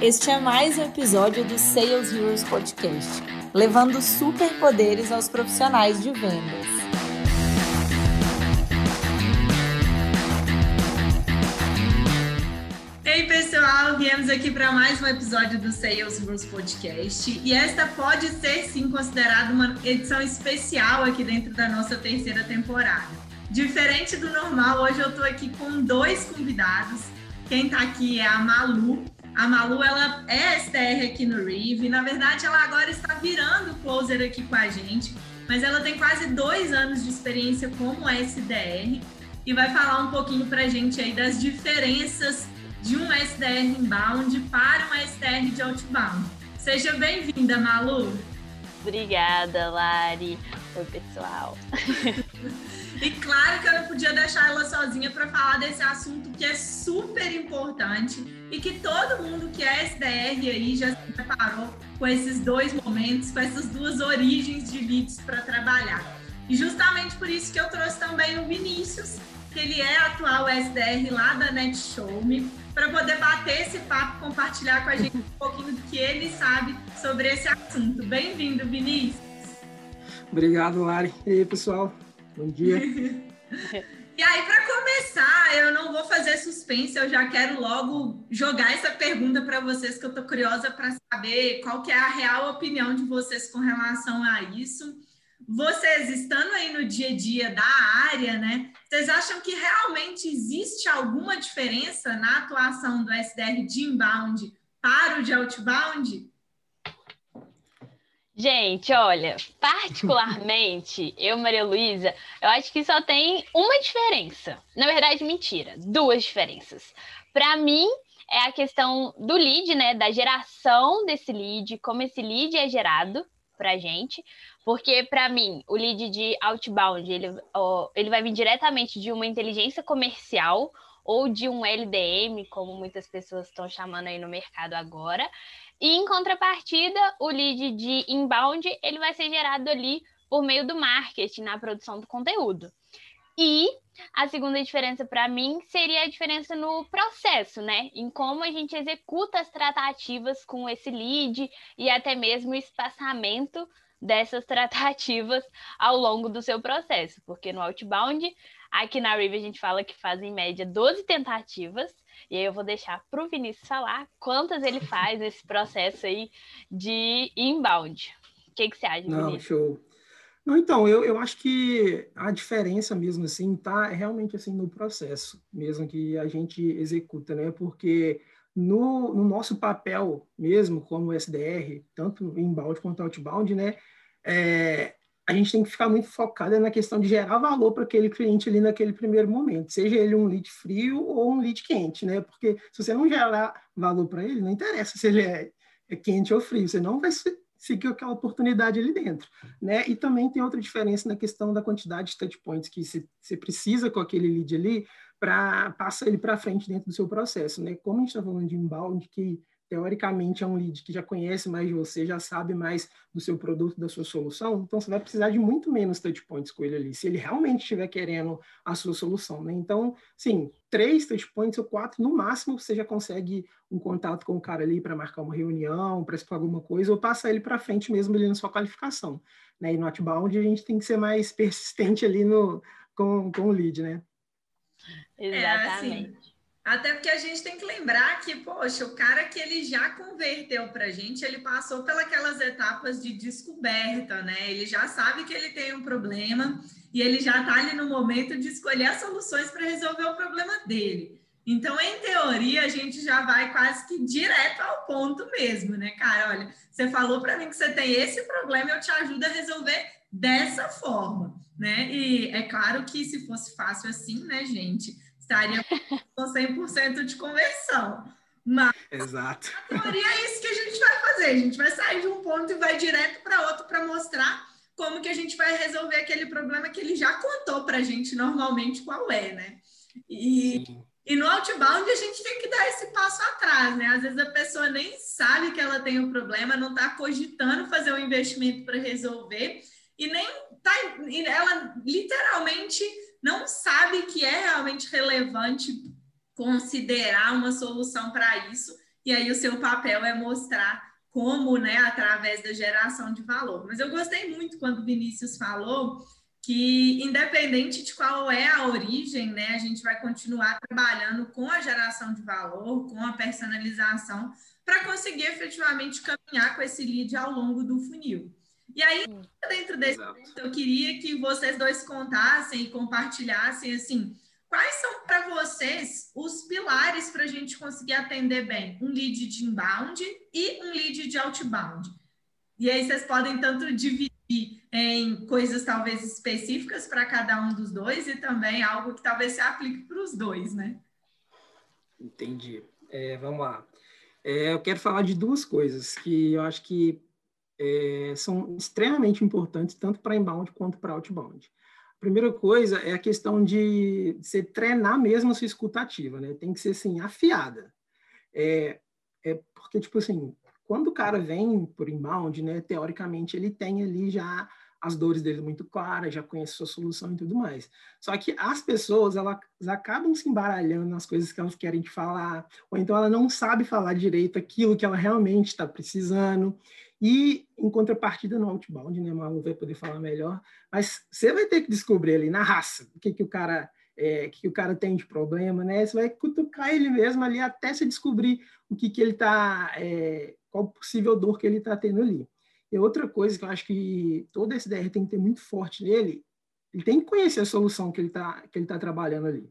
Este é mais um episódio do Sales Heroes Podcast, levando superpoderes aos profissionais de vendas. Ei pessoal, viemos aqui para mais um episódio do Sales Heroes Podcast e esta pode ser sim considerada uma edição especial aqui dentro da nossa terceira temporada. Diferente do normal, hoje eu estou aqui com dois convidados. Quem está aqui é a Malu, a Malu, ela é SDR aqui no Rive. Na verdade, ela agora está virando closer aqui com a gente, mas ela tem quase dois anos de experiência como SDR e vai falar um pouquinho para a gente aí das diferenças de um SDR inbound para um SDR de outbound. Seja bem-vinda, Malu. Obrigada, Lari. Oi, pessoal. E claro que eu não podia deixar ela sozinha para falar desse assunto que é super importante e que todo mundo que é SDR aí já se preparou com esses dois momentos, com essas duas origens de leads para trabalhar. E justamente por isso que eu trouxe também o Vinícius, que ele é atual SDR lá da NetShowme, para poder bater esse papo, compartilhar com a gente um pouquinho do que ele sabe sobre esse assunto. Bem-vindo, Vinícius. Obrigado, Lari. E aí, pessoal? Bom dia. e aí, para começar, eu não vou fazer suspense, eu já quero logo jogar essa pergunta para vocês, que eu estou curiosa para saber qual que é a real opinião de vocês com relação a isso. Vocês estando aí no dia a dia da área, né? Vocês acham que realmente existe alguma diferença na atuação do SDR de inbound para o de outbound? Gente, olha, particularmente, eu, Maria Luísa, eu acho que só tem uma diferença. Na verdade, mentira, duas diferenças. Para mim, é a questão do lead, né? Da geração desse lead, como esse lead é gerado pra gente. Porque, para mim, o lead de outbound, ele, ó, ele vai vir diretamente de uma inteligência comercial ou de um LDM, como muitas pessoas estão chamando aí no mercado agora. E em contrapartida, o lead de inbound, ele vai ser gerado ali por meio do marketing, na produção do conteúdo. E a segunda diferença para mim seria a diferença no processo, né? Em como a gente executa as tratativas com esse lead e até mesmo o espaçamento dessas tratativas ao longo do seu processo, porque no outbound, aqui na Rive a gente fala que faz em média 12 tentativas e aí eu vou deixar para o Vinícius falar quantas ele faz nesse processo aí de inbound. O que, que você acha, Não, Vinícius? show. Não, então, eu, eu acho que a diferença mesmo, assim, tá realmente, assim, no processo mesmo que a gente executa, né? Porque no, no nosso papel mesmo, como SDR, tanto inbound quanto outbound, né? É, a gente tem que ficar muito focada na questão de gerar valor para aquele cliente ali naquele primeiro momento, seja ele um lead frio ou um lead quente, né? Porque se você não gerar valor para ele, não interessa se ele é, é, quente ou frio, você não vai seguir aquela oportunidade ali dentro, né? E também tem outra diferença na questão da quantidade de touch points que você precisa com aquele lead ali para passar ele para frente dentro do seu processo, né? Como a gente está falando de inbound, que teoricamente é um lead que já conhece mais de você, já sabe mais do seu produto, da sua solução, então você vai precisar de muito menos touch points com ele ali, se ele realmente estiver querendo a sua solução, né? Então, sim, três touch points ou quatro, no máximo, você já consegue um contato com o cara ali para marcar uma reunião, para explicar alguma coisa, ou passar ele para frente mesmo ali na sua qualificação, né? E no outbound a gente tem que ser mais persistente ali no, com, com o lead, né? Exatamente. É, assim, até porque a gente tem que lembrar que, poxa, o cara que ele já converteu para a gente, ele passou pelas etapas de descoberta, né? Ele já sabe que ele tem um problema e ele já está ali no momento de escolher as soluções para resolver o problema dele. Então, em teoria, a gente já vai quase que direto ao ponto mesmo, né, cara? Olha, você falou para mim que você tem esse problema, eu te ajudo a resolver dessa forma, né? E é claro que se fosse fácil assim, né, gente? estaria com 100% de conversão. Mas, Exato. na teoria, é isso que a gente vai fazer. A gente vai sair de um ponto e vai direto para outro para mostrar como que a gente vai resolver aquele problema que ele já contou para a gente normalmente qual é, né? E, e no outbound a gente tem que dar esse passo atrás, né? Às vezes a pessoa nem sabe que ela tem um problema, não está cogitando fazer um investimento para resolver e nem tá, ela literalmente não sabe que é realmente relevante considerar uma solução para isso. e aí o seu papel é mostrar como, né, através da geração de valor. Mas eu gostei muito quando o Vinícius falou que, independente de qual é a origem, né, a gente vai continuar trabalhando com a geração de valor, com a personalização, para conseguir efetivamente caminhar com esse lead ao longo do funil. E aí, dentro desse, Exato. eu queria que vocês dois contassem e compartilhassem, assim, quais são para vocês os pilares para a gente conseguir atender bem um lead de inbound e um lead de outbound? E aí vocês podem tanto dividir em coisas talvez específicas para cada um dos dois e também algo que talvez se aplique para os dois, né? Entendi. É, vamos lá. É, eu quero falar de duas coisas que eu acho que é, são extremamente importantes tanto para inbound quanto para outbound. A primeira coisa é a questão de você treinar mesmo a sua escutativa, né? Tem que ser assim afiada. É, é porque tipo assim, quando o cara vem por inbound, né, teoricamente ele tem ali já as dores dele muito claras, já conhece sua solução e tudo mais. Só que as pessoas, elas acabam se embaralhando nas coisas que elas querem te falar, ou então ela não sabe falar direito aquilo que ela realmente está precisando. E, em contrapartida, no outbound, né, Malu vai poder falar melhor, mas você vai ter que descobrir ali na raça o que, que o cara é, que o cara tem de problema, né? Você vai cutucar ele mesmo ali até se descobrir o que, que ele está, é, qual possível dor que ele está tendo ali. E outra coisa que eu acho que todo SDR tem que ter muito forte nele, ele tem que conhecer a solução que ele está que ele tá trabalhando ali.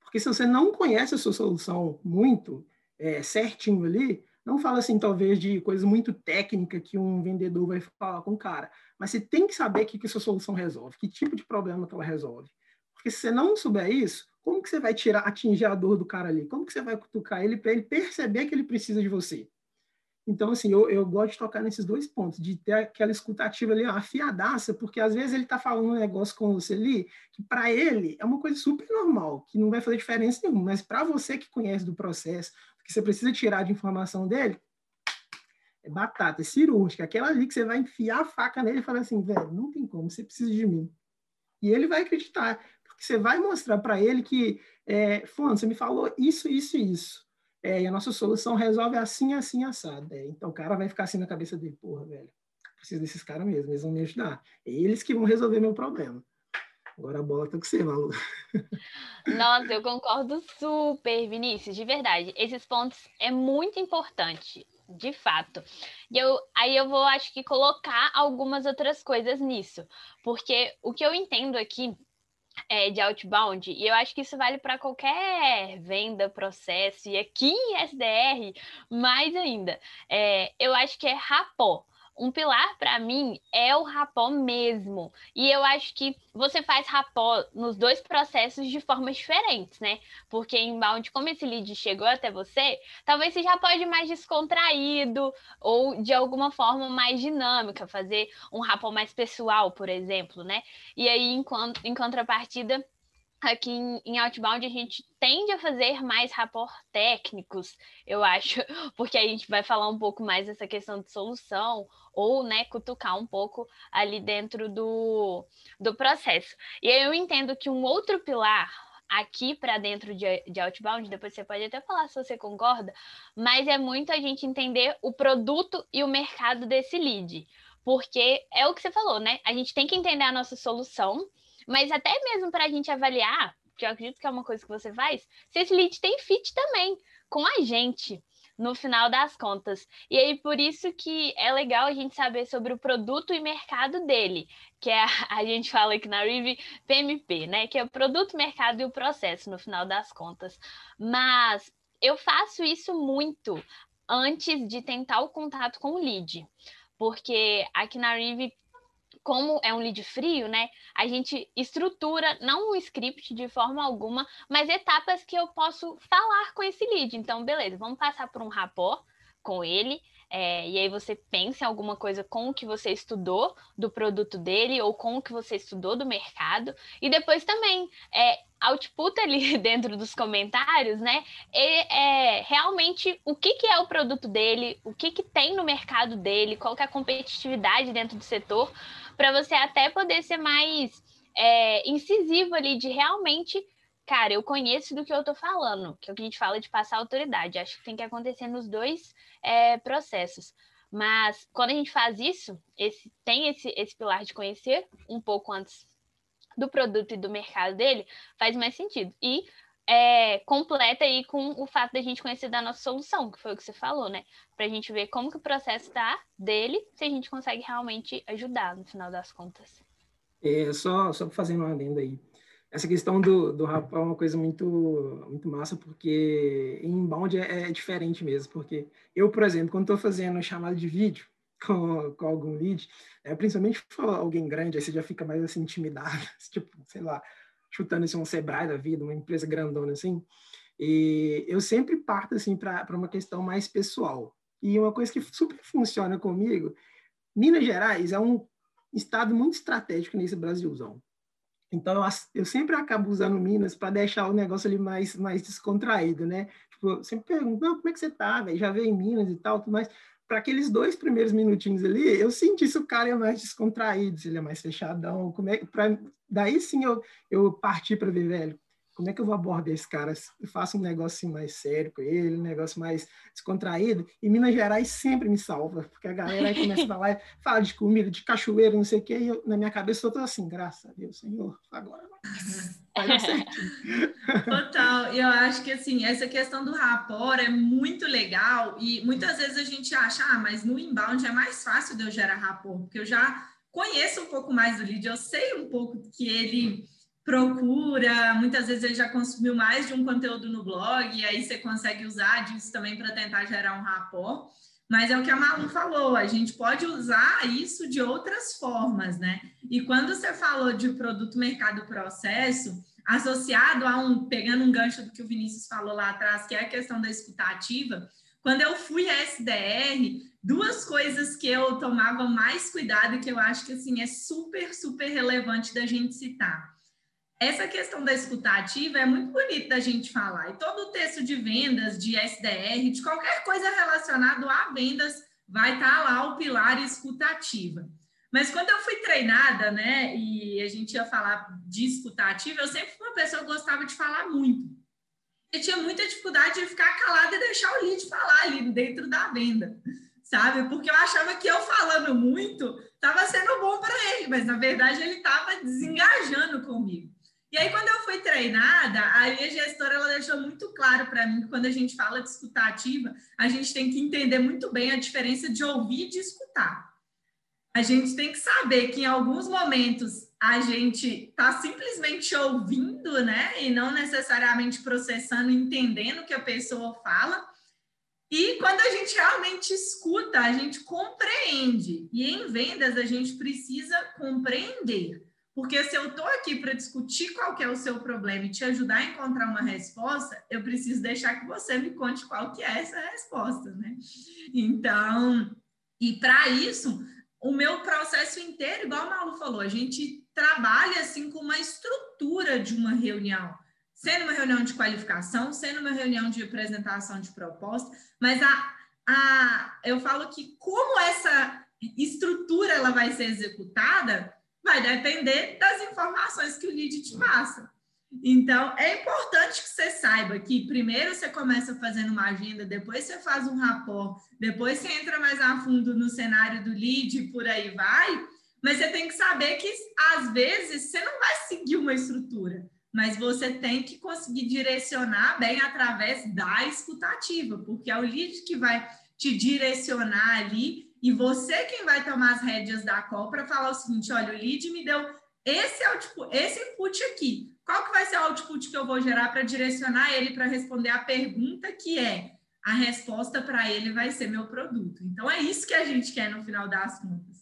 Porque se você não conhece a sua solução muito é, certinho ali, não fala assim, talvez, de coisa muito técnica que um vendedor vai falar com o cara, mas você tem que saber o que, que sua solução resolve, que tipo de problema que ela resolve. Porque se você não souber isso, como que você vai tirar, atingir a dor do cara ali? Como que você vai cutucar ele para ele perceber que ele precisa de você? Então, assim, eu, eu gosto de tocar nesses dois pontos, de ter aquela escutativa ali, afiadaça, porque às vezes ele está falando um negócio com você ali, que para ele é uma coisa super normal, que não vai fazer diferença nenhuma, mas para você que conhece do processo, que você precisa tirar de informação dele, é batata, é cirúrgica, aquela ali que você vai enfiar a faca nele e falar assim, velho, não tem como, você precisa de mim. E ele vai acreditar, porque você vai mostrar para ele que, é, fulano, você me falou isso, isso e isso é, e a nossa solução resolve assim, assim, assado. É, então o cara vai ficar assim na cabeça dele, porra, velho, preciso desses caras mesmo, eles vão me ajudar. É eles que vão resolver meu problema. Agora a bola tá com você, Malu. Nossa, eu concordo super, Vinícius, de verdade. Esses pontos é muito importante, de fato. E eu, aí eu vou, acho que, colocar algumas outras coisas nisso. Porque o que eu entendo aqui é, de outbound, e eu acho que isso vale para qualquer venda, processo, e aqui em SDR, mais ainda. É, eu acho que é rapó um pilar para mim é o rapó mesmo. E eu acho que você faz rapó nos dois processos de formas diferentes, né? Porque inbound, como esse lead chegou até você, talvez você já pode mais descontraído ou de alguma forma mais dinâmica, fazer um rapó mais pessoal, por exemplo, né? E aí, em, em contrapartida, aqui em, em, Outbound a gente tende a fazer mais rapport técnicos, eu acho, porque a gente vai falar um pouco mais dessa questão de solução ou, né, cutucar um pouco ali dentro do, do processo. E eu entendo que um outro pilar aqui para dentro de, de Outbound, depois você pode até falar se você concorda, mas é muito a gente entender o produto e o mercado desse lead. Porque é o que você falou, né? A gente tem que entender a nossa solução, mas até mesmo para a gente avaliar, que eu acredito que é uma coisa que você faz, se esse lead tem fit também com a gente no final das contas. E aí, por isso que é legal a gente saber sobre o produto e mercado dele, que é a, a gente fala aqui na Rive PMP, né? Que é o produto, mercado e o processo, no final das contas. Mas eu faço isso muito antes de tentar o contato com o lead. Porque aqui na Rive como é um lead frio, né? A gente estrutura não um script de forma alguma, mas etapas que eu posso falar com esse lead. Então, beleza, vamos passar por um rapport com ele. É, e aí você pensa em alguma coisa com o que você estudou do produto dele ou com o que você estudou do mercado. E depois também é, output ali dentro dos comentários, né? É, é realmente o que, que é o produto dele, o que, que tem no mercado dele, qual que é a competitividade dentro do setor, para você até poder ser mais é, incisivo ali de realmente cara, eu conheço do que eu tô falando, que é o que a gente fala de passar autoridade. Acho que tem que acontecer nos dois é, processos. Mas quando a gente faz isso, esse, tem esse, esse pilar de conhecer um pouco antes do produto e do mercado dele, faz mais sentido. E é, completa aí com o fato da gente conhecer da nossa solução, que foi o que você falou, né? Para a gente ver como que o processo está dele, se a gente consegue realmente ajudar no final das contas. É, só, só fazendo uma adenda aí. Essa questão do, do rapaz é uma coisa muito, muito massa, porque em inbound é, é diferente mesmo. Porque eu, por exemplo, quando estou fazendo chamada de vídeo com, com algum lead, é, principalmente se for alguém grande, aí você já fica mais assim, intimidado, tipo, sei lá, chutando assim, um Sebrae da vida, uma empresa grandona assim. E eu sempre parto assim para uma questão mais pessoal. E uma coisa que super funciona comigo, Minas Gerais é um estado muito estratégico nesse Brasilzão. Então, eu, eu sempre acabo usando Minas para deixar o negócio ali mais, mais descontraído, né? Tipo, eu sempre pergunto, como é que você tá, velho? Já veio em Minas e tal, tudo mais. Para aqueles dois primeiros minutinhos ali, eu senti se o cara é mais descontraído, se ele é mais fechadão, como é pra, daí sim eu, eu parti para ver, velho, como é que eu vou abordar esse cara? Eu faço um negócio mais sério com ele, um negócio mais descontraído. E Minas Gerais sempre me salva, porque a galera aí começa a falar, fala de comida, de cachoeira, não sei o quê, e eu, na minha cabeça eu tô assim, graças a Deus, Senhor, agora vai dar. Total, eu acho que assim, essa questão do rapport é muito legal, e muitas vezes a gente acha, ah, mas no inbound é mais fácil de eu gerar rapport, porque eu já conheço um pouco mais do lead, eu sei um pouco que ele procura, muitas vezes ele já consumiu mais de um conteúdo no blog, e aí você consegue usar disso também para tentar gerar um rapport. Mas é o que a Malu falou, a gente pode usar isso de outras formas, né? E quando você falou de produto, mercado, processo, associado a um, pegando um gancho do que o Vinícius falou lá atrás, que é a questão da escutativa, quando eu fui a SDR, duas coisas que eu tomava mais cuidado e que eu acho que assim é super, super relevante da gente citar essa questão da escutativa é muito bonita da gente falar. E todo o texto de vendas, de SDR, de qualquer coisa relacionado a vendas, vai estar tá lá o pilar escutativa. Mas quando eu fui treinada, né, e a gente ia falar de escutativa, eu sempre fui uma pessoa que gostava de falar muito. Eu tinha muita dificuldade de ficar calada e deixar o lead falar ali dentro da venda, sabe? Porque eu achava que eu falando muito estava sendo bom para ele, mas na verdade ele estava desengajando comigo. E aí, quando eu fui treinada, a minha gestora ela deixou muito claro para mim que quando a gente fala de escutativa, a gente tem que entender muito bem a diferença de ouvir e de escutar. A gente tem que saber que em alguns momentos a gente está simplesmente ouvindo, né? E não necessariamente processando, entendendo o que a pessoa fala. E quando a gente realmente escuta, a gente compreende. E em vendas, a gente precisa compreender. Porque se eu estou aqui para discutir qual que é o seu problema e te ajudar a encontrar uma resposta, eu preciso deixar que você me conte qual que é essa resposta, né? Então, e para isso, o meu processo inteiro, igual o Malu falou, a gente trabalha assim com uma estrutura de uma reunião, sendo uma reunião de qualificação, sendo uma reunião de apresentação de proposta, mas a, a, eu falo que como essa estrutura ela vai ser executada, vai depender das informações que o lead te passa. Então, é importante que você saiba que primeiro você começa fazendo uma agenda, depois você faz um rapport, depois você entra mais a fundo no cenário do lead e por aí vai. Mas você tem que saber que, às vezes, você não vai seguir uma estrutura, mas você tem que conseguir direcionar bem através da escutativa, porque é o lead que vai te direcionar ali e você quem vai tomar as rédeas da call para falar o seguinte, olha, o lead me deu esse output, esse input aqui. Qual que vai ser o output que eu vou gerar para direcionar ele para responder a pergunta que é a resposta para ele vai ser meu produto. Então é isso que a gente quer no final das contas.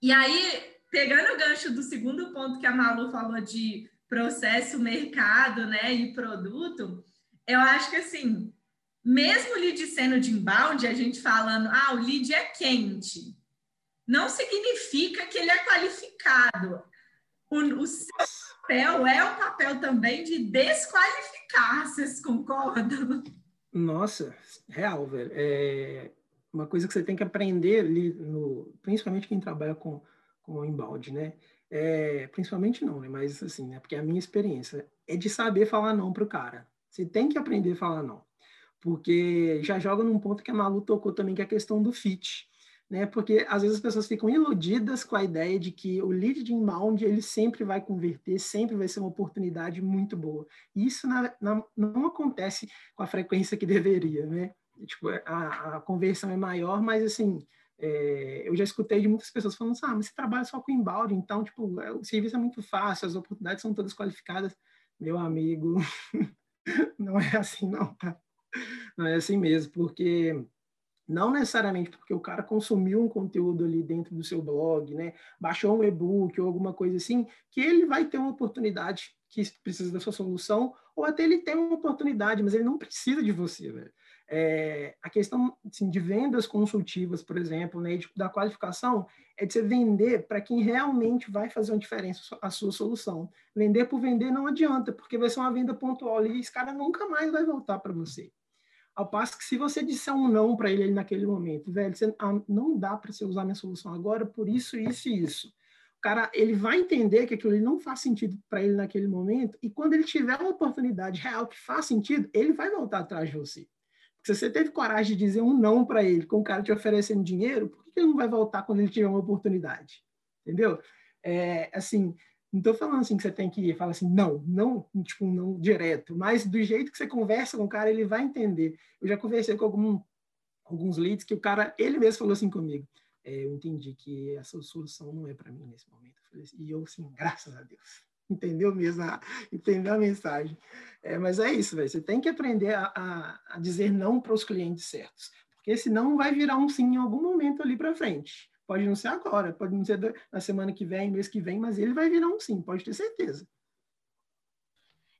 E aí, pegando o gancho do segundo ponto que a Malu falou de processo, mercado, né, e produto, eu acho que assim, mesmo o lead sendo de inbound, a gente falando, ah, o lead é quente, não significa que ele é qualificado. O, o seu papel é o papel também de desqualificar, vocês concordam? Nossa, real, velho. É uma coisa que você tem que aprender ali, no, principalmente quem trabalha com, com inbound, né? É, principalmente não, né? Mas assim, né? Porque é a minha experiência é de saber falar não para o cara. Você tem que aprender a falar não. Porque já joga num ponto que a Malu tocou também, que é a questão do fit. Né? Porque às vezes as pessoas ficam iludidas com a ideia de que o lead de inbound ele sempre vai converter, sempre vai ser uma oportunidade muito boa. E isso na, na, não acontece com a frequência que deveria, né? Tipo, a, a conversão é maior, mas assim, é, eu já escutei de muitas pessoas falando assim, ah, mas você trabalha só com inbound, então, tipo, é, o serviço é muito fácil, as oportunidades são todas qualificadas. Meu amigo, não é assim não, tá? Não é assim mesmo, porque não necessariamente porque o cara consumiu um conteúdo ali dentro do seu blog, né? Baixou um e-book ou alguma coisa assim, que ele vai ter uma oportunidade que precisa da sua solução, ou até ele tem uma oportunidade, mas ele não precisa de você, velho. É, a questão assim, de vendas consultivas, por exemplo, né, de, da qualificação, é de você vender para quem realmente vai fazer uma diferença a sua solução. Vender por vender não adianta, porque vai ser uma venda pontual e esse cara nunca mais vai voltar para você. Ao passo que se você disser um não para ele naquele momento, velho, você, ah, não dá para você usar minha solução agora por isso, isso e isso. O cara, ele vai entender que aquilo não faz sentido para ele naquele momento e quando ele tiver uma oportunidade real que faz sentido, ele vai voltar atrás de você. Se você teve coragem de dizer um não para ele, com o cara te oferecendo dinheiro, por que ele não vai voltar quando ele tiver uma oportunidade? Entendeu? É, assim, não estou falando assim que você tem que falar assim, não, não, tipo, não direto, mas do jeito que você conversa com o cara, ele vai entender. Eu já conversei com algum, alguns leads que o cara, ele mesmo falou assim comigo, é, eu entendi que essa solução não é para mim nesse momento. Eu assim, e eu, assim, graças a Deus entendeu mesmo, a, entendeu a mensagem. É, mas é isso, véio. você tem que aprender a, a, a dizer não para os clientes certos, porque senão vai virar um sim em algum momento ali para frente. Pode não ser agora, pode não ser na semana que vem, mês que vem, mas ele vai virar um sim, pode ter certeza.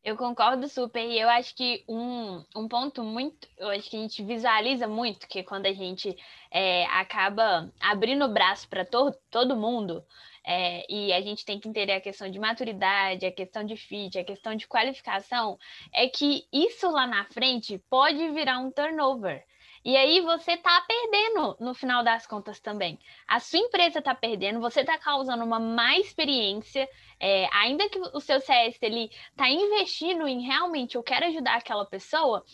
Eu concordo super, e eu acho que um, um ponto muito, eu acho que a gente visualiza muito que quando a gente é, acaba abrindo o braço para to todo mundo, é, e a gente tem que entender a questão de maturidade, a questão de fit, a questão de qualificação, é que isso lá na frente pode virar um turnover. E aí você está perdendo no final das contas também. A sua empresa está perdendo, você está causando uma má experiência, é, ainda que o seu CS ele está investindo em realmente eu quero ajudar aquela pessoa,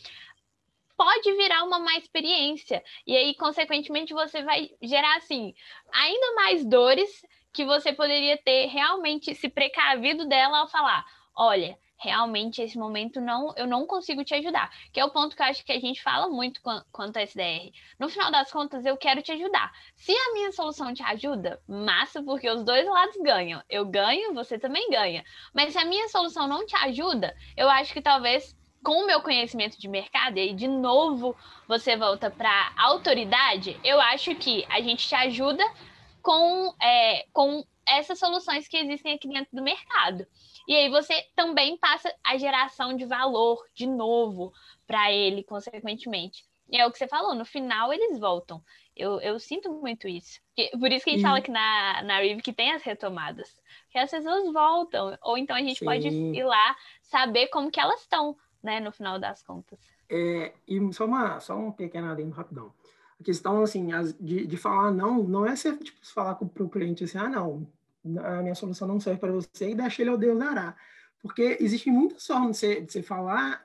pode virar uma má experiência. E aí, consequentemente, você vai gerar assim ainda mais dores que você poderia ter realmente se precavido dela ao falar: olha, realmente esse momento não, eu não consigo te ajudar. Que é o ponto que eu acho que a gente fala muito quanto a SDR. No final das contas, eu quero te ajudar. Se a minha solução te ajuda, massa, porque os dois lados ganham. Eu ganho, você também ganha. Mas se a minha solução não te ajuda, eu acho que talvez com o meu conhecimento de mercado, e aí de novo você volta para autoridade, eu acho que a gente te ajuda com, é, com essas soluções que existem aqui dentro do mercado. E aí você também passa a geração de valor de novo para ele, consequentemente. E é o que você falou, no final eles voltam. Eu, eu sinto muito isso. Por isso que a gente fala que na, na Rive que tem as retomadas. Que as pessoas voltam. Ou então a gente Sim. pode ir lá saber como que elas estão, né, no final das contas. É, e só, uma, só um pequeno adendo rapidão a questão, assim, de, de falar não, não é ser, tipo, falar para o cliente assim, ah, não, a minha solução não serve para você e deixa ele ao Deus dará. Porque existem muitas formas de você, de você falar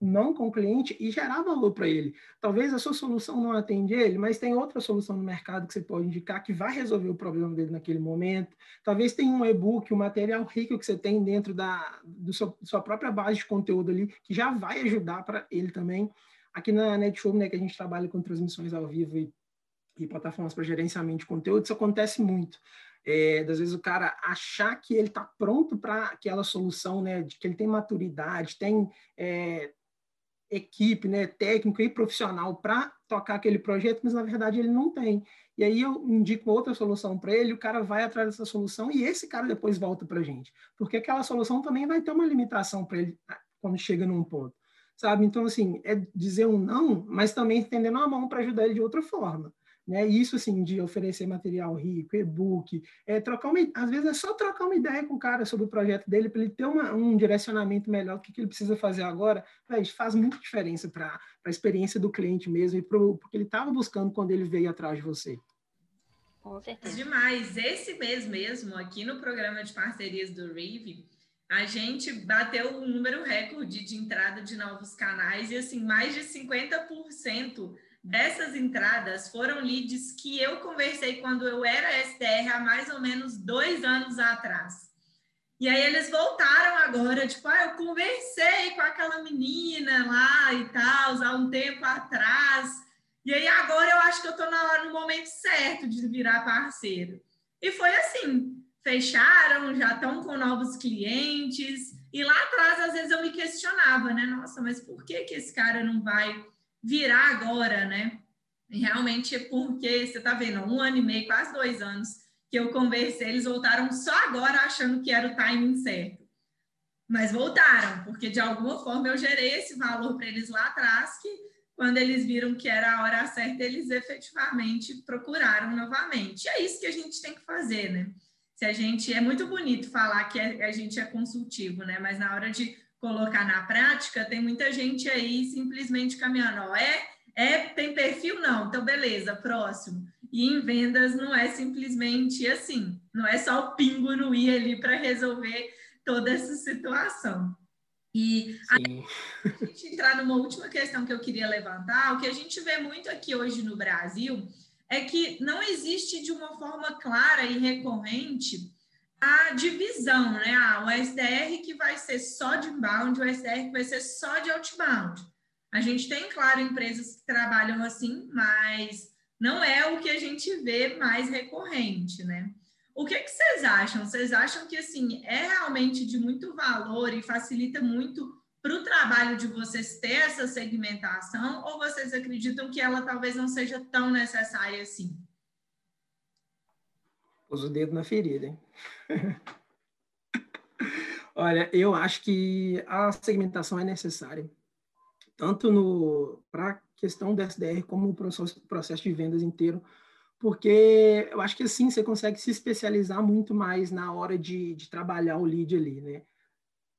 não com o cliente e gerar valor para ele. Talvez a sua solução não atende ele, mas tem outra solução no mercado que você pode indicar que vai resolver o problema dele naquele momento. Talvez tenha um e-book, um material rico que você tem dentro da do seu, sua própria base de conteúdo ali que já vai ajudar para ele também. Aqui na Netshow, né, que a gente trabalha com transmissões ao vivo e, e plataformas para gerenciamento de conteúdo, isso acontece muito. É, às vezes o cara achar que ele está pronto para aquela solução, né, de que ele tem maturidade, tem é, equipe, né, técnico e profissional para tocar aquele projeto, mas na verdade ele não tem. E aí eu indico outra solução para ele, o cara vai atrás dessa solução e esse cara depois volta para a gente, porque aquela solução também vai ter uma limitação para ele ah, quando chega num ponto sabe? Então, assim, é dizer um não, mas também estendendo a mão para ajudar ele de outra forma. Né? Isso, assim, de oferecer material rico, e-book, é trocar uma, às vezes é só trocar uma ideia com o cara sobre o projeto dele, para ele ter uma, um direcionamento melhor do que, que ele precisa fazer agora, Véio, faz muita diferença para a experiência do cliente mesmo e pro, porque ele estava buscando quando ele veio atrás de você. Com certeza. Demais. Esse mês mesmo, aqui no programa de parcerias do Rive, a gente bateu um número recorde de entrada de novos canais e assim, mais de 50% dessas entradas foram leads que eu conversei quando eu era SDR há mais ou menos dois anos atrás. E aí eles voltaram agora, tipo, ah, eu conversei com aquela menina lá e tal, há um tempo atrás. E aí agora eu acho que eu estou no momento certo de virar parceiro. E foi assim, fecharam, já estão com novos clientes. E lá atrás, às vezes, eu me questionava, né? Nossa, mas por que, que esse cara não vai virar agora, né? E realmente é porque você está vendo, um ano e meio, quase dois anos que eu conversei, eles voltaram só agora achando que era o timing certo. Mas voltaram, porque de alguma forma eu gerei esse valor para eles lá atrás, que quando eles viram que era a hora certa, eles efetivamente procuraram novamente. E é isso que a gente tem que fazer, né? se a gente é muito bonito falar que a gente é consultivo, né? Mas na hora de colocar na prática, tem muita gente aí simplesmente caminhando, ó, é, é tem perfil não, então beleza, próximo. E em vendas não é simplesmente assim, não é só o pingo no i ali para resolver toda essa situação. E a gente entrar numa última questão que eu queria levantar, o que a gente vê muito aqui hoje no Brasil é que não existe de uma forma clara e recorrente a divisão, né? Ah, o SDR que vai ser só de inbound, o SDR que vai ser só de outbound. A gente tem, claro, empresas que trabalham assim, mas não é o que a gente vê mais recorrente, né? O que, que vocês acham? Vocês acham que assim é realmente de muito valor e facilita muito para o trabalho de vocês ter essa segmentação ou vocês acreditam que ela talvez não seja tão necessária assim? Pôs o dedo na ferida, hein? Olha, eu acho que a segmentação é necessária, tanto para a questão do SDR como o processo, de vendas inteiro, porque eu acho que assim você consegue se especializar muito mais na hora de, de trabalhar o lead ali, né?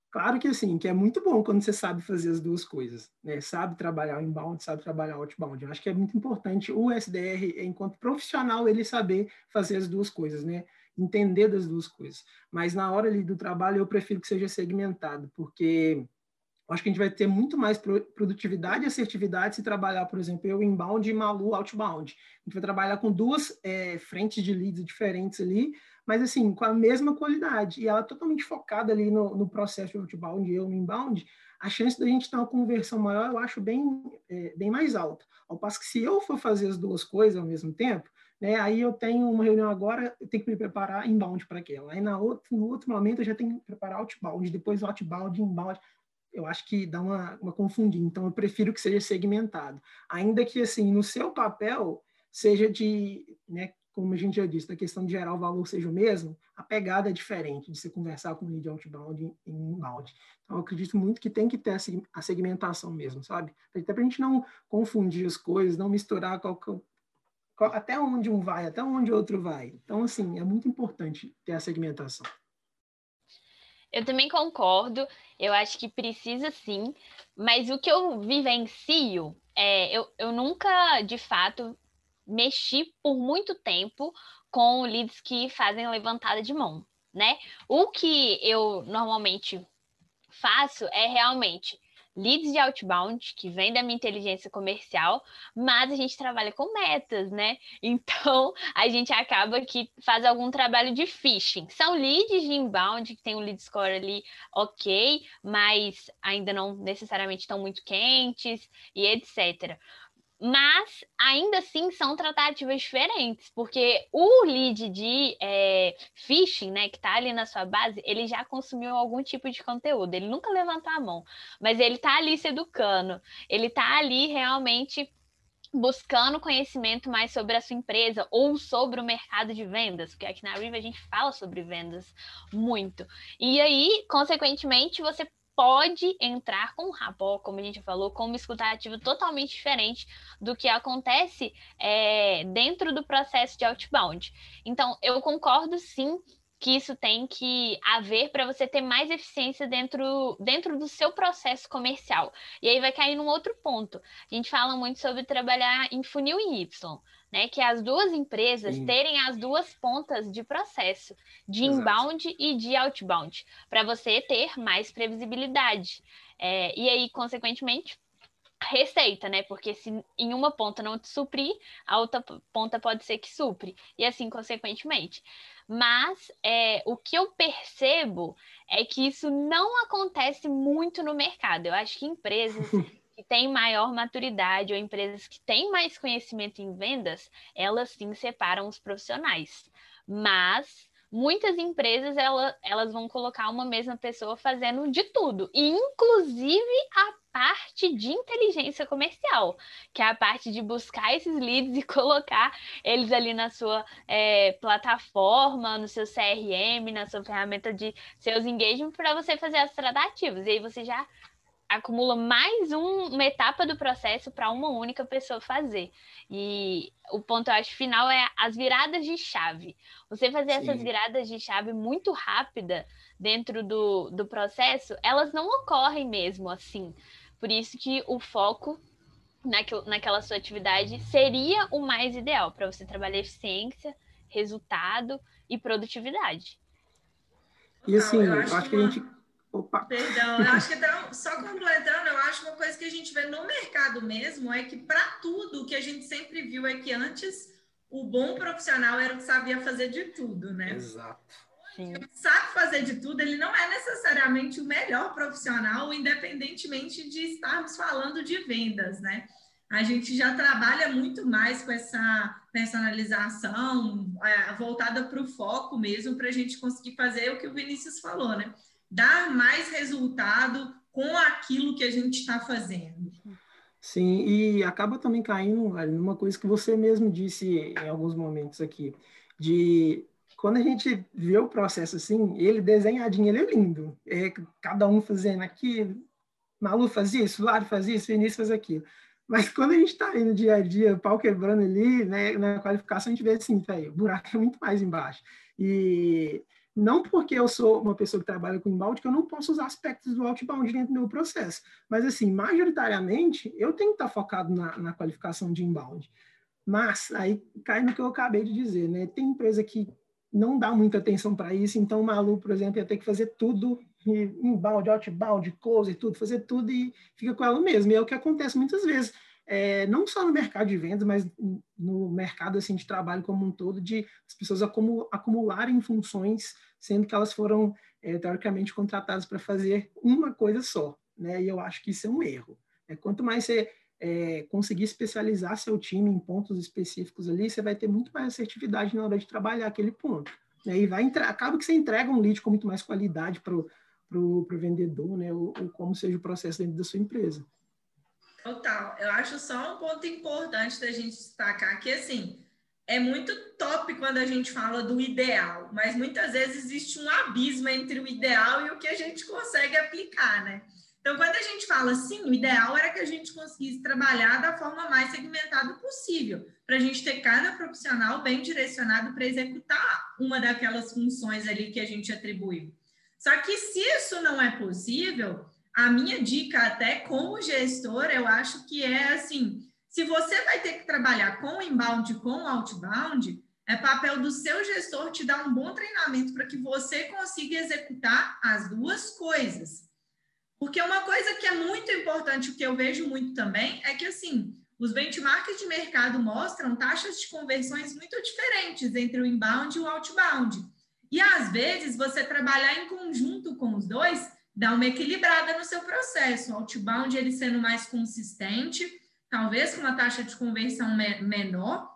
Claro que assim, que é muito bom quando você sabe fazer as duas coisas, né? Sabe trabalhar o inbound, sabe trabalhar o outbound. Eu acho que é muito importante o SDR, enquanto profissional, ele saber fazer as duas coisas, né? Entender das duas coisas. Mas na hora ali do trabalho, eu prefiro que seja segmentado, porque acho que a gente vai ter muito mais produtividade e assertividade se trabalhar, por exemplo, eu inbound e Malu outbound. A gente vai trabalhar com duas é, frentes de leads diferentes ali, mas assim, com a mesma qualidade. E ela totalmente focada ali no, no processo de outbound e eu no inbound, a chance da gente ter uma conversão maior eu acho bem, é, bem mais alta. Ao passo que se eu for fazer as duas coisas ao mesmo tempo, né, aí eu tenho uma reunião agora, eu tenho que me preparar inbound para aquela. Aí na outro, no outro momento eu já tenho que preparar outbound, depois outbound, inbound eu acho que dá uma, uma confundir. Então, eu prefiro que seja segmentado. Ainda que, assim, no seu papel, seja de, né, como a gente já disse, da questão de gerar o valor seja o mesmo, a pegada é diferente de você conversar com lead outbound e inbound. Então, eu acredito muito que tem que ter a segmentação mesmo, sabe? Até para a gente não confundir as coisas, não misturar qual, qual, até onde um vai, até onde outro vai. Então, assim, é muito importante ter a segmentação. Eu também concordo, eu acho que precisa sim, mas o que eu vivencio é eu, eu nunca de fato mexi por muito tempo com leads que fazem levantada de mão, né? O que eu normalmente faço é realmente leads de outbound, que vem da minha inteligência comercial, mas a gente trabalha com metas, né? Então, a gente acaba que faz algum trabalho de phishing. São leads de inbound, que tem um lead score ali ok, mas ainda não necessariamente estão muito quentes e etc mas ainda assim são tratativas diferentes, porque o lead de é, phishing, né, que está ali na sua base, ele já consumiu algum tipo de conteúdo, ele nunca levantou a mão, mas ele está ali se educando, ele está ali realmente buscando conhecimento mais sobre a sua empresa ou sobre o mercado de vendas, porque aqui na Riva a gente fala sobre vendas muito. E aí, consequentemente, você pode entrar com o rapó, como a gente falou, com uma escutativa totalmente diferente do que acontece é, dentro do processo de outbound. Então, eu concordo sim que isso tem que haver para você ter mais eficiência dentro, dentro do seu processo comercial. E aí vai cair num outro ponto. A gente fala muito sobre trabalhar em funil em Y, né? Que é as duas empresas Sim. terem as duas pontas de processo, de Exato. inbound e de outbound, para você ter mais previsibilidade. É, e aí, consequentemente, receita, né? Porque se em uma ponta não te suprir, a outra ponta pode ser que supre, e assim consequentemente. Mas é, o que eu percebo é que isso não acontece muito no mercado. Eu acho que empresas que têm maior maturidade ou empresas que têm mais conhecimento em vendas, elas sim separam os profissionais. Mas muitas empresas ela, elas vão colocar uma mesma pessoa fazendo de tudo, inclusive a parte de inteligência comercial, que é a parte de buscar esses leads e colocar eles ali na sua é, plataforma, no seu CRM, na sua ferramenta de seus engagement para você fazer as tratativas. E aí você já acumula mais um, uma etapa do processo para uma única pessoa fazer. E o ponto, eu acho, final é as viradas de chave. Você fazer Sim. essas viradas de chave muito rápida dentro do, do processo, elas não ocorrem mesmo assim. Por isso que o foco naquilo, naquela sua atividade seria o mais ideal para você trabalhar eficiência, resultado e produtividade. E assim, eu acho, que, a gente Opa. Perdão, eu acho que então, só completando, eu acho uma coisa que a gente vê no mercado mesmo é que para tudo o que a gente sempre viu é que antes o bom profissional era o que sabia fazer de tudo, né? Exato. Sim. Sabe fazer de tudo, ele não é necessariamente o melhor profissional, independentemente de estarmos falando de vendas, né? A gente já trabalha muito mais com essa personalização é, voltada para o foco mesmo, para a gente conseguir fazer o que o Vinícius falou, né? Dar mais resultado com aquilo que a gente está fazendo. Sim, e acaba também caindo numa coisa que você mesmo disse em alguns momentos aqui, de quando a gente vê o processo assim, ele desenhadinho, ele é lindo. É cada um fazendo aquilo, Malu faz isso, Lari faz isso, Vinícius faz aquilo. Mas quando a gente está aí no dia a dia, pau quebrando ali, né, na qualificação, a gente vê assim, o buraco é muito mais embaixo. E não porque eu sou uma pessoa que trabalha com inbound que eu não posso usar aspectos do outbound dentro do meu processo. Mas, assim, majoritariamente, eu tenho que estar focado na, na qualificação de inbound. Mas, aí cai no que eu acabei de dizer, né? Tem empresa que não dá muita atenção para isso, então o Malu, por exemplo, ia ter que fazer tudo, inbound, outbound, close, tudo, fazer tudo e fica com ela mesmo. E é o que acontece muitas vezes é, não só no mercado de vendas, mas no mercado assim de trabalho como um todo, de as pessoas acumularem funções, sendo que elas foram é, teoricamente contratadas para fazer uma coisa só, né? E eu acho que isso é um erro. É, quanto mais você é, conseguir especializar seu time em pontos específicos ali, você vai ter muito mais assertividade na hora de trabalhar aquele ponto. Né? E vai acaba que você entrega um lead com muito mais qualidade para o vendedor, né? Ou, ou como seja o processo dentro da sua empresa. Total. Eu acho só um ponto importante da gente destacar que, assim, é muito top quando a gente fala do ideal, mas muitas vezes existe um abismo entre o ideal e o que a gente consegue aplicar, né? Então, quando a gente fala assim, o ideal era que a gente conseguisse trabalhar da forma mais segmentada possível, para a gente ter cada profissional bem direcionado para executar uma daquelas funções ali que a gente atribuiu. Só que se isso não é possível, a minha dica até como gestor, eu acho que é assim, se você vai ter que trabalhar com inbound com outbound, é papel do seu gestor te dar um bom treinamento para que você consiga executar as duas coisas. Porque uma coisa que é muito importante, o que eu vejo muito também, é que assim, os benchmarks de mercado mostram taxas de conversões muito diferentes entre o inbound e o outbound. E às vezes você trabalhar em conjunto com os dois dar uma equilibrada no seu processo. O outbound ele sendo mais consistente, talvez com uma taxa de conversão me menor,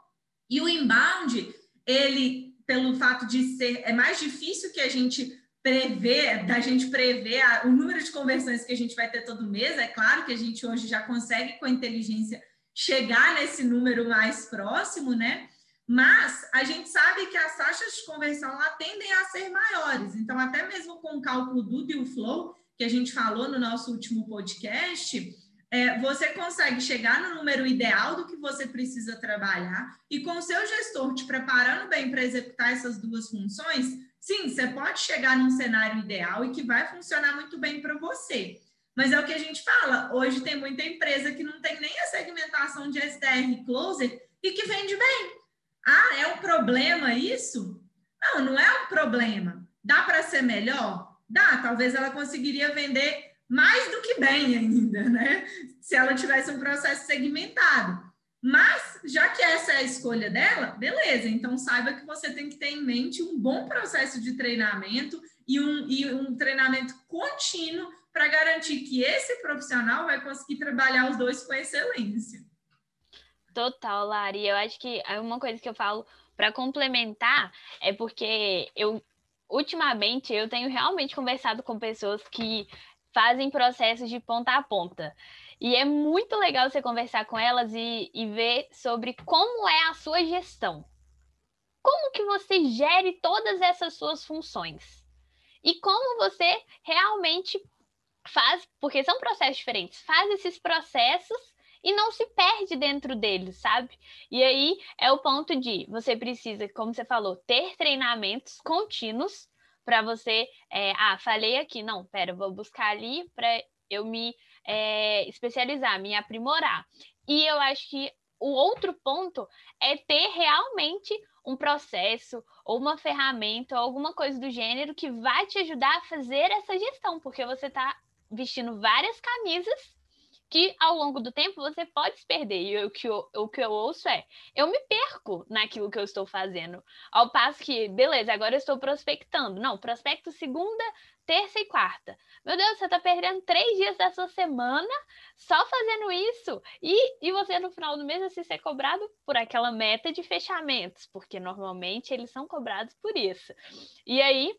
e o inbound, ele, pelo fato de ser, é mais difícil que a gente prever, da gente prever a, o número de conversões que a gente vai ter todo mês. É claro que a gente hoje já consegue, com a inteligência, chegar nesse número mais próximo, né? Mas a gente sabe que as taxas de conversão lá tendem a ser maiores. Então, até mesmo com o cálculo do deal flow, que a gente falou no nosso último podcast, é, você consegue chegar no número ideal do que você precisa trabalhar e com o seu gestor te preparando bem para executar essas duas funções, Sim, você pode chegar num cenário ideal e que vai funcionar muito bem para você. Mas é o que a gente fala. Hoje tem muita empresa que não tem nem a segmentação de SDR closer e que vende bem. Ah, é um problema isso? Não, não é um problema. Dá para ser melhor? Dá. Talvez ela conseguiria vender mais do que bem ainda, né? Se ela tivesse um processo segmentado. Mas, já que essa é a escolha dela, beleza. Então, saiba que você tem que ter em mente um bom processo de treinamento e um, e um treinamento contínuo para garantir que esse profissional vai conseguir trabalhar os dois com excelência. Total, Lari. Eu acho que uma coisa que eu falo para complementar é porque eu ultimamente eu tenho realmente conversado com pessoas que fazem processos de ponta a ponta. E é muito legal você conversar com elas e, e ver sobre como é a sua gestão. Como que você gere todas essas suas funções? E como você realmente faz, porque são processos diferentes, faz esses processos e não se perde dentro deles, sabe? E aí é o ponto de você precisa, como você falou, ter treinamentos contínuos para você. É, ah, falei aqui, não, pera, vou buscar ali para eu me é, especializar, me aprimorar. E eu acho que o outro ponto é ter realmente um processo ou uma ferramenta ou alguma coisa do gênero que vai te ajudar a fazer essa gestão, porque você está vestindo várias camisas que ao longo do tempo você pode se perder. E o que eu, o que eu ouço é: eu me perco naquilo que eu estou fazendo. Ao passo que, beleza, agora eu estou prospectando. Não, prospecto segunda, terça e quarta. Meu Deus, você está perdendo três dias da sua semana só fazendo isso. E, e você, no final do mês, assim, ser cobrado por aquela meta de fechamentos, porque normalmente eles são cobrados por isso. E aí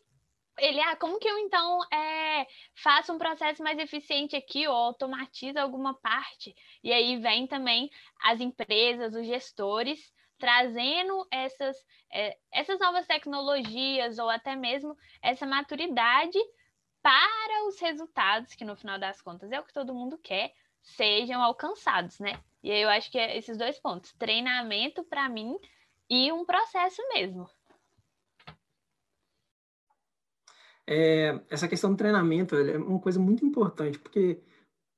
ele, ah, como que eu então é, faço um processo mais eficiente aqui ou automatizo alguma parte? E aí vem também as empresas, os gestores, trazendo essas, é, essas novas tecnologias ou até mesmo essa maturidade para os resultados, que no final das contas é o que todo mundo quer, sejam alcançados, né? E aí eu acho que é esses dois pontos, treinamento para mim e um processo mesmo. É, essa questão do treinamento é uma coisa muito importante, porque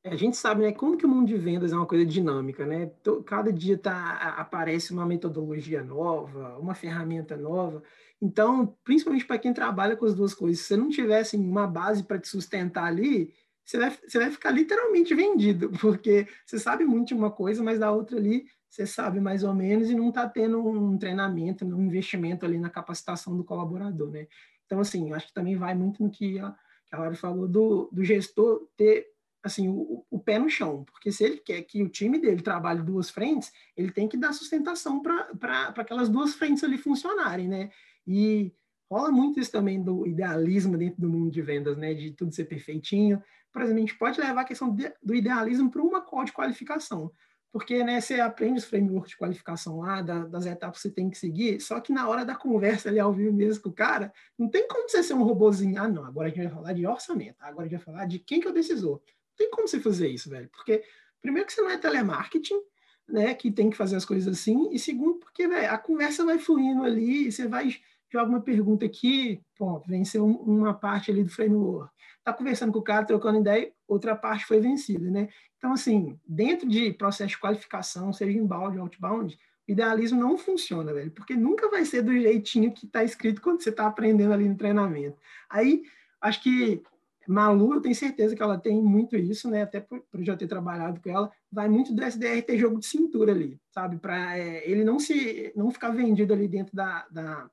a gente sabe, né, como que o mundo de vendas é uma coisa dinâmica, né? Cada dia tá, aparece uma metodologia nova, uma ferramenta nova. Então, principalmente para quem trabalha com as duas coisas, se você não tivesse uma base para te sustentar ali, você vai, você vai ficar literalmente vendido, porque você sabe muito de uma coisa, mas da outra ali você sabe mais ou menos e não está tendo um treinamento, um investimento ali na capacitação do colaborador, né? Então, assim, acho que também vai muito no que a, que a Laura falou do, do gestor ter assim o, o, pé no chão, porque se ele quer que o time dele trabalhe duas frentes, ele tem que dar sustentação para aquelas duas frentes ali funcionarem, né? E rola muito isso também do idealismo dentro do mundo de vendas, né? De tudo ser perfeitinho. Por exemplo, a gente pode levar a questão de, do idealismo para uma call de qualificação porque né, você aprende os frameworks de qualificação lá, da, das etapas que você tem que seguir, só que na hora da conversa ali ao vivo mesmo com o cara, não tem como você ser um robozinho, ah não, agora a gente vai falar de orçamento, agora a gente vai falar de quem que é o decisor. Não tem como você fazer isso, velho, porque primeiro que você não é telemarketing, né, que tem que fazer as coisas assim, e segundo porque, velho, a conversa vai fluindo ali, você vai joga uma pergunta aqui, pronto, venceu uma parte ali do framework. Está conversando com o cara, trocando ideia, outra parte foi vencida, né? Então, assim, dentro de processo de qualificação, seja inbound ou outbound, o idealismo não funciona, velho, porque nunca vai ser do jeitinho que está escrito quando você está aprendendo ali no treinamento. Aí, acho que Malu, eu tenho certeza que ela tem muito isso, né? Até por, por já ter trabalhado com ela, vai muito do SDR ter jogo de cintura ali, sabe? Para é, ele não se não ficar vendido ali dentro da, da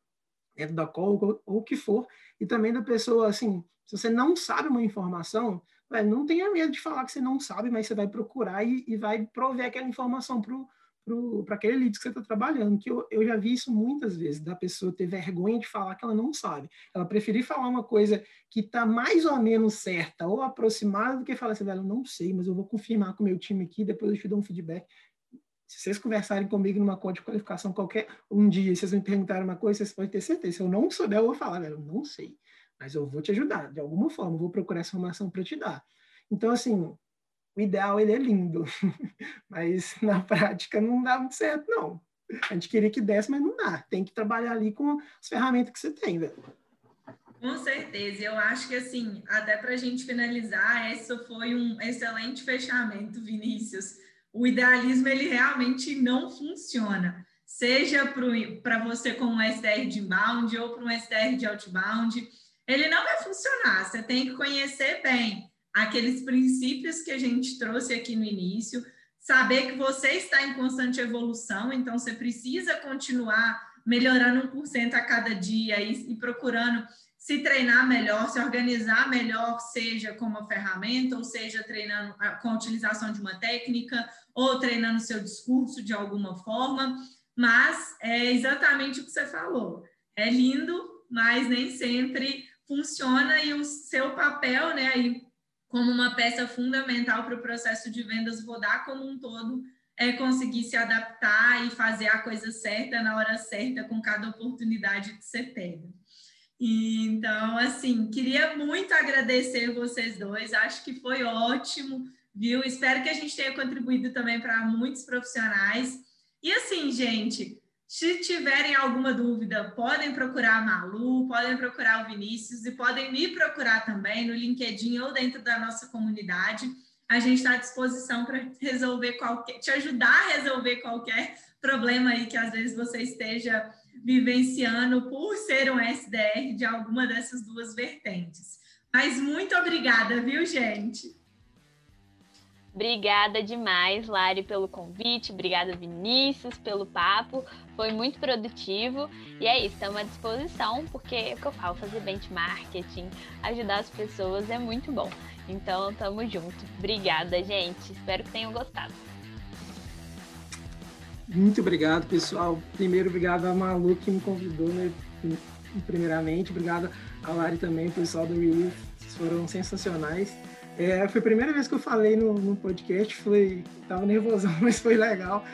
dentro da call ou, o que for, e também da pessoa assim, se você não sabe uma informação, velho, não tenha medo de falar que você não sabe, mas você vai procurar e, e vai prover aquela informação para aquele lead que você está trabalhando. Que eu, eu já vi isso muitas vezes, da pessoa ter vergonha de falar que ela não sabe. Ela preferir falar uma coisa que está mais ou menos certa ou aproximada do que falar assim, velho, eu não sei, mas eu vou confirmar com o meu time aqui, depois eu te dou um feedback. Se vocês conversarem comigo numa código de qualificação qualquer um dia, vocês me perguntarem uma coisa, vocês podem ter certeza. Se eu não souber, eu vou falar, velho, não sei mas eu vou te ajudar de alguma forma, vou procurar essa informação para te dar. Então, assim, o ideal ele é lindo, mas na prática não dá muito certo, não. A gente queria que desse, mas não dá. Tem que trabalhar ali com as ferramentas que você tem, velho. Com certeza, eu acho que assim, até para a gente finalizar, esse foi um excelente fechamento, Vinícius. O idealismo ele realmente não funciona, seja para você com um SDR de inbound ou para um SDR de outbound, ele não vai funcionar. Você tem que conhecer bem aqueles princípios que a gente trouxe aqui no início, saber que você está em constante evolução, então você precisa continuar melhorando 1% a cada dia e, e procurando se treinar melhor, se organizar melhor, seja com uma ferramenta, ou seja treinando com a utilização de uma técnica, ou treinando seu discurso de alguma forma, mas é exatamente o que você falou. É lindo, mas nem sempre funciona e o seu papel, né, aí como uma peça fundamental para o processo de vendas rodar como um todo, é conseguir se adaptar e fazer a coisa certa na hora certa com cada oportunidade que você pega. Então, assim, queria muito agradecer vocês dois, acho que foi ótimo, viu? Espero que a gente tenha contribuído também para muitos profissionais. E assim, gente, se tiverem alguma dúvida, podem procurar a Malu, podem procurar o Vinícius e podem me procurar também no LinkedIn ou dentro da nossa comunidade. A gente está à disposição para resolver qualquer, te ajudar a resolver qualquer problema aí que às vezes você esteja vivenciando por ser um SDR de alguma dessas duas vertentes. Mas muito obrigada, viu, gente? Obrigada demais, Lari, pelo convite. Obrigada, Vinícius, pelo papo. Foi muito produtivo. E é isso, estamos à disposição, porque é o que eu falo, fazer benchmarking, ajudar as pessoas é muito bom. Então, tamo junto. Obrigada, gente. Espero que tenham gostado. Muito obrigado, pessoal. Primeiro, obrigado a Malu que me convidou, né? Primeiramente, obrigado a Lari também, pessoal do Relief. Vocês foram sensacionais. É, foi a primeira vez que eu falei no, no podcast, foi, tava nervosão, mas foi legal.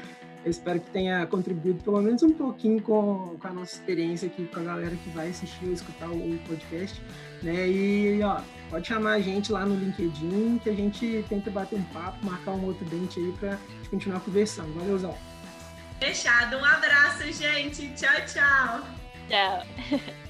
Eu espero que tenha contribuído pelo menos um pouquinho com, com a nossa experiência aqui, com a galera que vai assistir ou escutar o, o podcast. Né? E ó, pode chamar a gente lá no LinkedIn que a gente tenta bater um papo, marcar um outro dente aí para continuar conversando. Valeuzão! Fechado. Um abraço, gente. Tchau, tchau. Tchau.